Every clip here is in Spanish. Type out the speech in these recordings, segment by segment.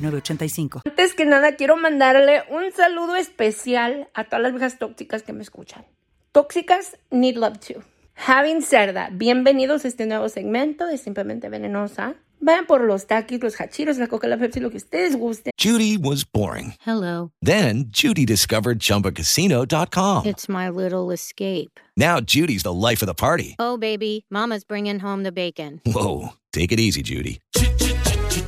906985. Antes que nada, quiero mandarle un saludo especial a todas las viejas tóxicas que me escuchan. Tóxicas need love too. Having said that, bienvenidos a este nuevo segmento de Simplemente Venenosa. Vayan por los taquis, los hachiros, la coca, la Pepsi, lo que ustedes gusten. Judy was boring. Hello. Then Judy discovered ChumbaCasino.com. It's my little escape. Now Judy's the life of the party. Oh, baby, Mama's bringing home the bacon. Whoa, take it easy, Judy.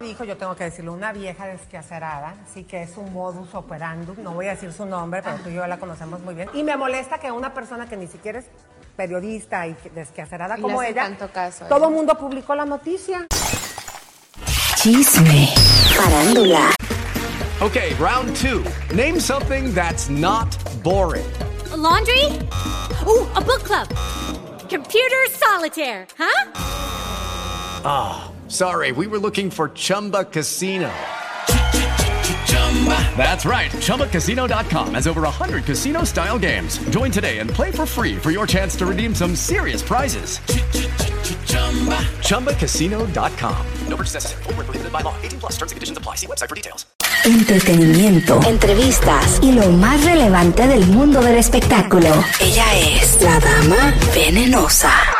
Dijo, yo tengo que decirlo, una vieja desquacerada, sí que es un modus operandum, no voy a decir su nombre, pero tú y yo la conocemos muy bien. Y me molesta que una persona que ni siquiera es periodista y desquacerada Y como ella, tanto caso a todo el mundo publicó la noticia. Chisme. Farándula. Okay, round two. Name something that's not boring. A laundry? Ooh, a book club. Computer solitaire, huh? Ah, sorry, we were looking for Chumba Casino. That's right. ChumbaCasino.com has over 100 casino style games. Join today and play for free for your chance to redeem some serious prizes. ChumbaCasino.com. No purchase necessary. Void where prohibited by law. 18 plus terms and conditions apply. See website for details. Entretenimiento, entrevistas y lo más relevante del mundo del espectáculo. Ella es la dama venenosa.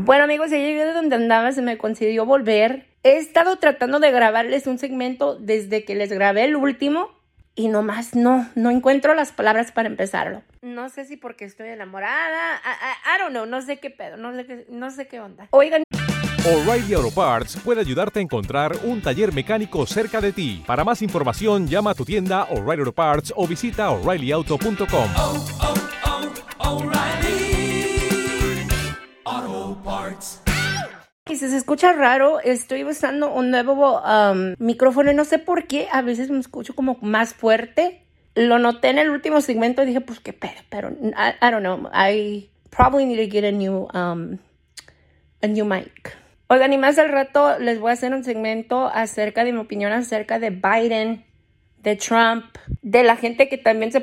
Bueno amigos, ya llegué de donde andaba, se me concedió volver. He estado tratando de grabarles un segmento desde que les grabé el último y nomás no, no encuentro las palabras para empezarlo. No sé si porque estoy enamorada, I, I- I don't know, no sé qué pedo, no sé qué, no sé qué onda. Oigan, O'Reilly Auto Parts puede ayudarte a encontrar un taller mecánico cerca de ti. Para más información, llama a tu tienda O'Reilly Auto Parts o visita oreillyauto.com. y si se escucha raro, estoy usando un nuevo um, micrófono y no sé por qué, a veces me escucho como más fuerte. Lo noté en el último segmento y dije, pues qué pedo, pero I, I don't know, I probably need to get a new, um, a new mic. Oigan, y más al rato les voy a hacer un segmento acerca de mi opinión acerca de Biden, de Trump, de la gente que también se...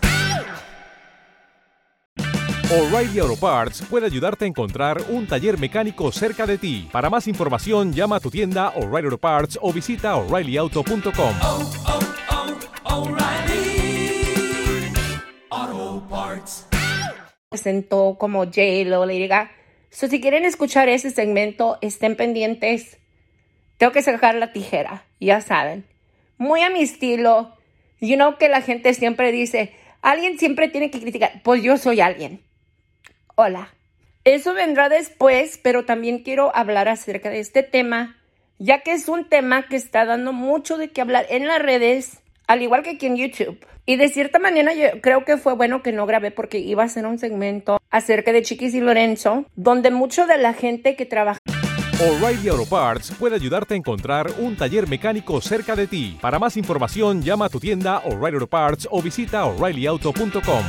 puede ayudarte a encontrar un taller mecánico cerca de ti. Para más información, llama a tu tienda O'Reilly Auto Parts o visita oreillyauto.com. presentó como J-Lo, Lady Gaga. So, si quieren escuchar ese segmento, estén pendientes. Tengo que sacar la tijera, ya saben. Muy a mi estilo. You know que la gente siempre dice, alguien siempre tiene que criticar. Pues yo soy alguien. Hola. Eso vendrá después, pero también quiero hablar acerca de este tema, ya que es un tema que está dando mucho de qué hablar en las redes, al igual que aquí en YouTube. Y de cierta manera yo creo que fue bueno que no grabé porque iba a ser un segmento acerca de Chiquis y Lorenzo, donde mucho de la gente que trabaja O'Reilly Auto Parts puede ayudarte a encontrar un taller mecánico cerca de ti. Para más información, llama a tu tienda O'Reilly Auto Parts o visita oreillyauto.com.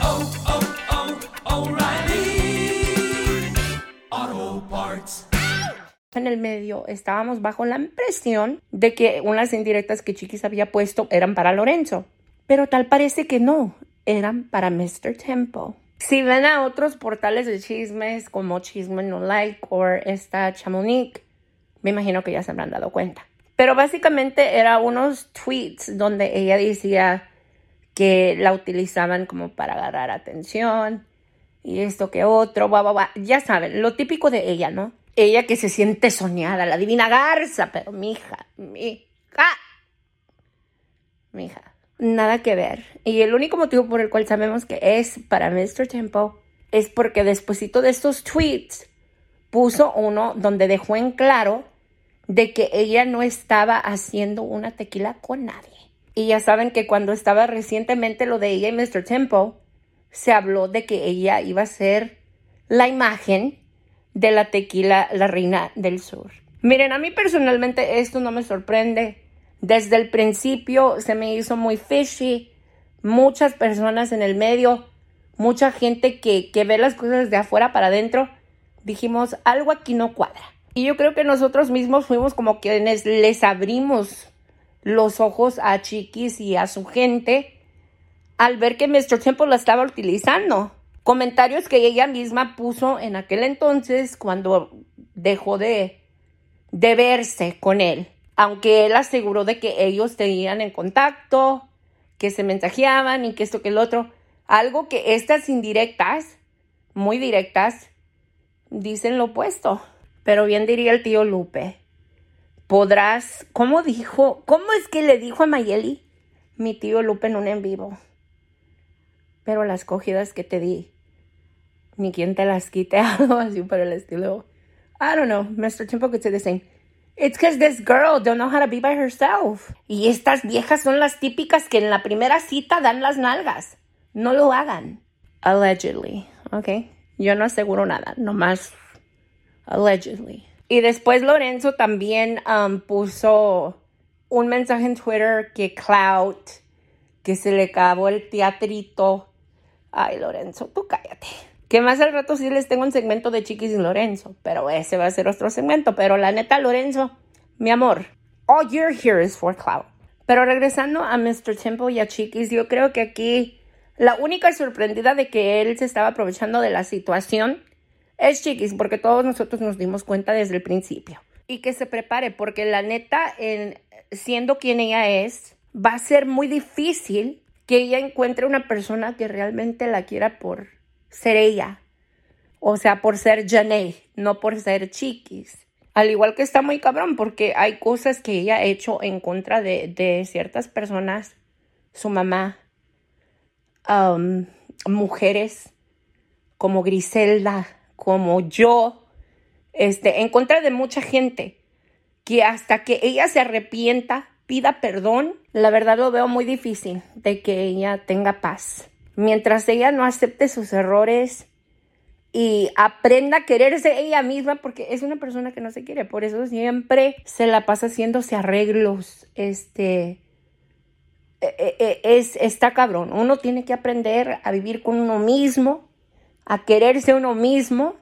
en el medio estábamos bajo la impresión de que unas indirectas que Chiquis había puesto eran para Lorenzo. Pero tal parece que no, eran para Mr. Tempo. Si ven a otros portales de chismes como Chisme No Like o esta Chamonix, me imagino que ya se habrán dado cuenta. Pero básicamente era unos tweets donde ella decía que la utilizaban como para agarrar atención y esto que otro, Ya saben, lo típico de ella, ¿no? Ella que se siente soñada, la divina garza, pero mija, mija, mija, nada que ver. Y el único motivo por el cual sabemos que es para Mr. Tempo es porque despuesito de estos tweets puso uno donde dejó en claro de que ella no estaba haciendo una tequila con nadie. Y ya saben que cuando estaba recientemente lo de ella y Mr. Tempo, se habló de que ella iba a ser la imagen de la tequila La Reina del Sur. Miren, a mí personalmente esto no me sorprende. Desde el principio se me hizo muy fishy. Muchas personas en el medio, mucha gente que, que ve las cosas de afuera para adentro, dijimos, algo aquí no cuadra. Y yo creo que nosotros mismos fuimos como quienes les abrimos los ojos a Chiquis y a su gente al ver que Mr. Temple la estaba utilizando. Comentarios que ella misma puso en aquel entonces cuando dejó de, de verse con él. Aunque él aseguró de que ellos tenían en contacto, que se mensajeaban y que esto que el otro. Algo que estas indirectas, muy directas, dicen lo opuesto. Pero bien diría el tío Lupe. Podrás, ¿cómo dijo? ¿Cómo es que le dijo a Mayeli? Mi tío Lupe en un en vivo. Pero las cogidas que te di ni quien te las quite, algo así por el estilo. I don't know, Mr. Tempo could say the same. It's because this girl don't know how to be by herself. Y estas viejas son las típicas que en la primera cita dan las nalgas. No lo hagan. Allegedly, ¿ok? Yo no aseguro nada, nomás allegedly. Y después Lorenzo también um, puso un mensaje en Twitter que Clout, que se le acabó el teatrito. Ay, Lorenzo, tú cállate. Que más al rato sí les tengo un segmento de Chiquis y Lorenzo, pero ese va a ser otro segmento. Pero la neta, Lorenzo, mi amor, all you're here is for cloud. Pero regresando a Mr. Tempo y a Chiquis, yo creo que aquí la única sorprendida de que él se estaba aprovechando de la situación es Chiquis, porque todos nosotros nos dimos cuenta desde el principio. Y que se prepare, porque la neta, en, siendo quien ella es, va a ser muy difícil que ella encuentre una persona que realmente la quiera por ser ella. O sea, por ser Janae, no por ser Chiquis. Al igual que está muy cabrón, porque hay cosas que ella ha hecho en contra de, ciertas personas, su mamá, um, mujeres como Griselda, como yo, este, en contra de mucha gente, que hasta que ella se arrepienta, pida perdón, la verdad lo veo muy difícil de que ella tenga paz mientras ella no acepte sus errores y aprenda a quererse ella misma, porque es una persona que no se quiere, por eso siempre se la pasa haciéndose arreglos, este, e, e, e, es, está cabrón, uno tiene que aprender a vivir con uno mismo, a quererse uno mismo,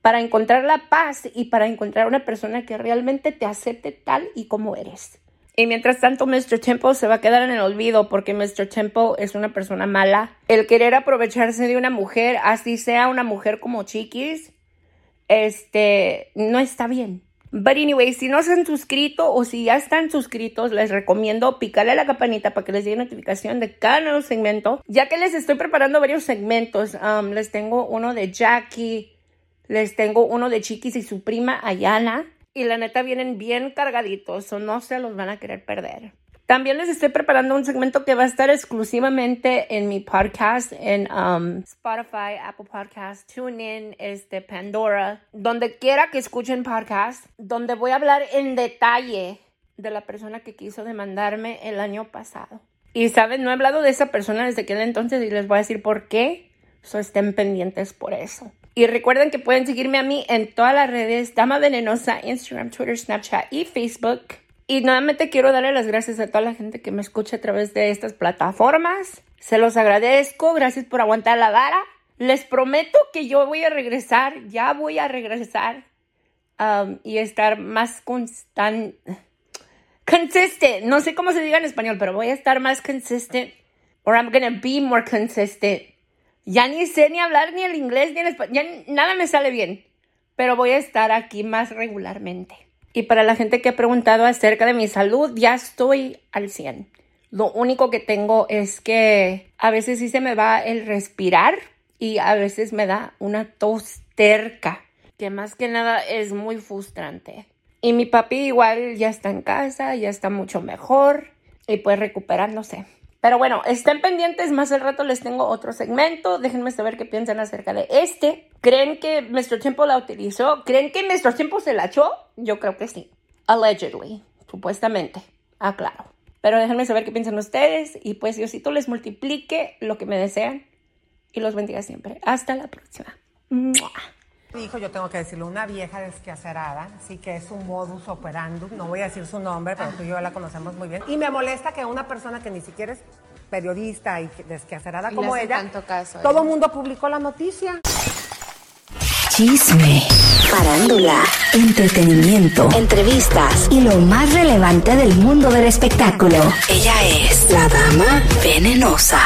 para encontrar la paz y para encontrar una persona que realmente te acepte tal y como eres. Y mientras tanto, Mr. Temple se va a quedar en el olvido porque Mr. Temple es una persona mala. El querer aprovecharse de una mujer, así sea una mujer como Chiquis, este, no está bien. But anyway, si no se han suscrito o si ya están suscritos, les recomiendo picarle a la campanita para que les llegue notificación de cada nuevo segmento. Ya que les estoy preparando varios segmentos, um, les tengo uno de Jackie, Les tengo uno de Chiquis y su prima Ayana. Y la neta vienen bien cargaditos, o no se los van a querer perder. También les estoy preparando un segmento que va a estar exclusivamente en mi podcast, en um, Spotify, Apple Podcast, TuneIn, este, Pandora, donde quiera que escuchen podcast, donde voy a hablar en detalle de la persona que quiso demandarme el año pasado. Y saben, no he hablado de esa persona desde aquel entonces y les voy a decir por qué. So estén pendientes por eso. Y recuerden que pueden seguirme a mí en todas las redes, Dama Venenosa, Instagram, Twitter, Snapchat y Facebook. Y nuevamente quiero darle las gracias a toda la gente que me escucha a través de estas plataformas. Se los agradezco, gracias por aguantar la vara. Les prometo que yo voy a regresar, ya voy a regresar um, y estar más constante. Consistent, no sé cómo se diga en español, pero voy a estar más consistent. Or I'm gonna be more consistent. Ya ni sé ni hablar ni el inglés ni el español, ya nada me sale bien. Pero voy a estar aquí más regularmente. Y para la gente que ha preguntado acerca de mi salud, ya estoy al 100. Lo único que tengo es que a veces sí se me va el respirar y a veces me da una tos terca, que más que nada es muy frustrante. Y mi papi igual ya está en casa, ya está mucho mejor y pues recuperándose. Pero bueno, estén pendientes, más al rato les tengo otro segmento, déjenme saber qué piensan acerca de este. ¿Creen que nuestro tiempo la utilizó? ¿Creen que nuestro tiempo se la echó? Yo creo que sí. Allegedly, supuestamente. Ah, claro. Pero déjenme saber qué piensan ustedes y pues Diosito les multiplique lo que me desean y los bendiga siempre. Hasta la próxima. Hijo, yo tengo que decirlo, una vieja desquacerada, sí que es un modus operandum, no voy a decir su nombre, pero tú y yo la conocemos muy bien. Y me molesta que una persona que ni siquiera es periodista y desquacerada Y como ella, tanto caso a todo el mundo publicó la noticia. Chisme, farándula, entretenimiento, entrevistas y lo más relevante del mundo del espectáculo. Ella es la dama venenosa.